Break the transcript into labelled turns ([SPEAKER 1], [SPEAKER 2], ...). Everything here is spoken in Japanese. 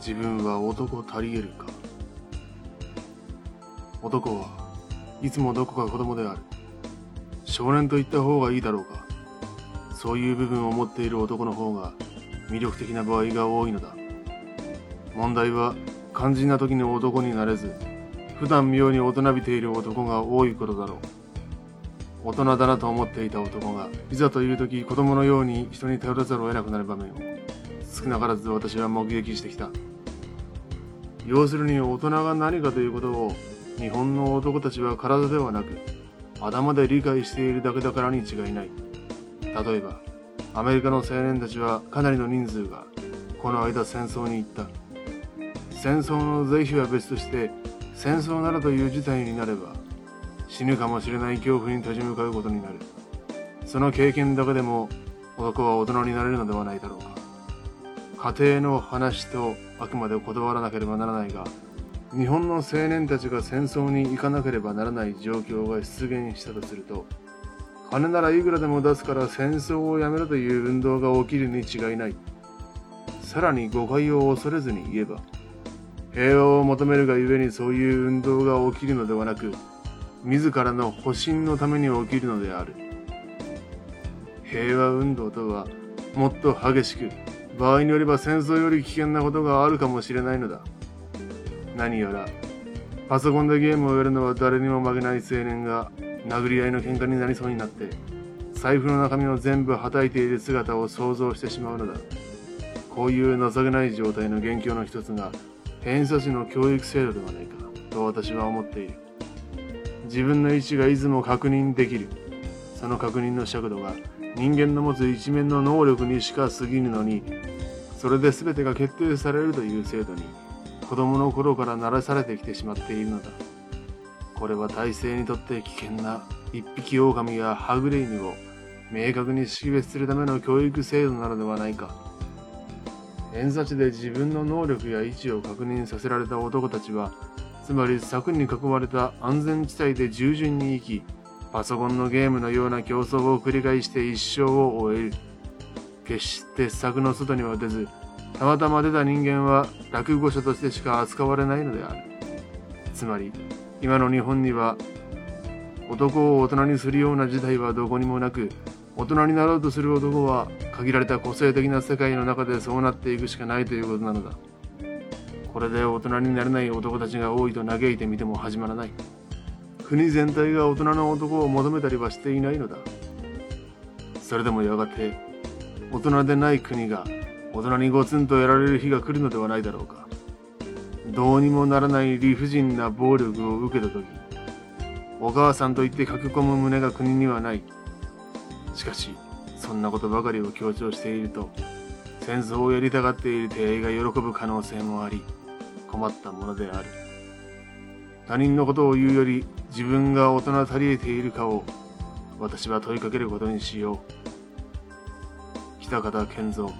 [SPEAKER 1] 自分は男足り得るか？男はいつもどこか子供である。少年と言った方がいいだろうか？そういう部分を持っている男の方が魅力的な場合が多いのだ。問題は肝心な時に男になれず普段妙に大人びている男が多いことだろう。大人だなと思っていた男がいざという時子供のように人に頼らざるを得なくなる場面を。少なからず私は目撃してきた。要するに大人が何かということを日本の男たちは体ではなく頭で理解しているだけだからに違いない。例えばアメリカの青年たちはかなりの人数がこの間戦争に行った。戦争の是非は別として戦争ならという事態になれば死ぬかもしれない恐怖に立ち向かうことになる。その経験だけでも男は大人になれるのではないだろうか。家庭の話とあくまで断らなければならないが日本の青年たちが戦争に行かなければならない状況が出現したとすると金ならいくらでも出すから戦争をやめろという運動が起きるに違いない。さらに誤解を恐れずに言えば平和を求めるがゆえにそういう運動が起きるのではなく自らの保身のために起きるのである。平和運動とはもっと激しく場合によれば戦争より危険なことがあるかもしれないのだ。何やらパソコンでゲームをやるのは誰にも負けない青年が殴り合いの喧嘩になりそうになって財布の中身を全部はたいている姿を想像してしまうのだ。こういう情けない状態の元凶の一つが偏差値の教育制度ではないかと私は思っている。自分の意思がいつも確認できる。その確認の尺度が人間の持つ一面の能力にしか過ぎるのにそれで全てが決定されるという制度に子供の頃から慣らされてきてしまっているのだ。これは体制にとって危険な一匹狼やはぐれ犬を明確に識別するための教育制度なのではないか。偏差値で自分の能力や位置を確認させられた男たちはつまり柵に囲まれた安全地帯で従順に生きパソコンのゲームのような競争を繰り返して一生を終える。決して柵の外には出ずたまたま出た人間は落語者としてしか扱われないのである。つまり今の日本には男を大人にするような事態はどこにもなく大人になろうとする男は限られた個性的な世界の中でそうなっていくしかないということなのだ。これで大人になれない男たちが多いと嘆いてみても始まらない。国全体が大人の男を求めたりはしていないのだ。それでもやがて大人でない国が大人にゴツンとやられる日が来るのではないだろうか。どうにもならない理不尽な暴力を受けた時お母さんと言って書き込む胸が国にはない。しかしそんなことばかりを強調していると戦争をやりたがっている帝が喜ぶ可能性もあり困ったものである。他人のことを言うより自分が大人足りえているかを私は問いかけることにしよう。北方健三。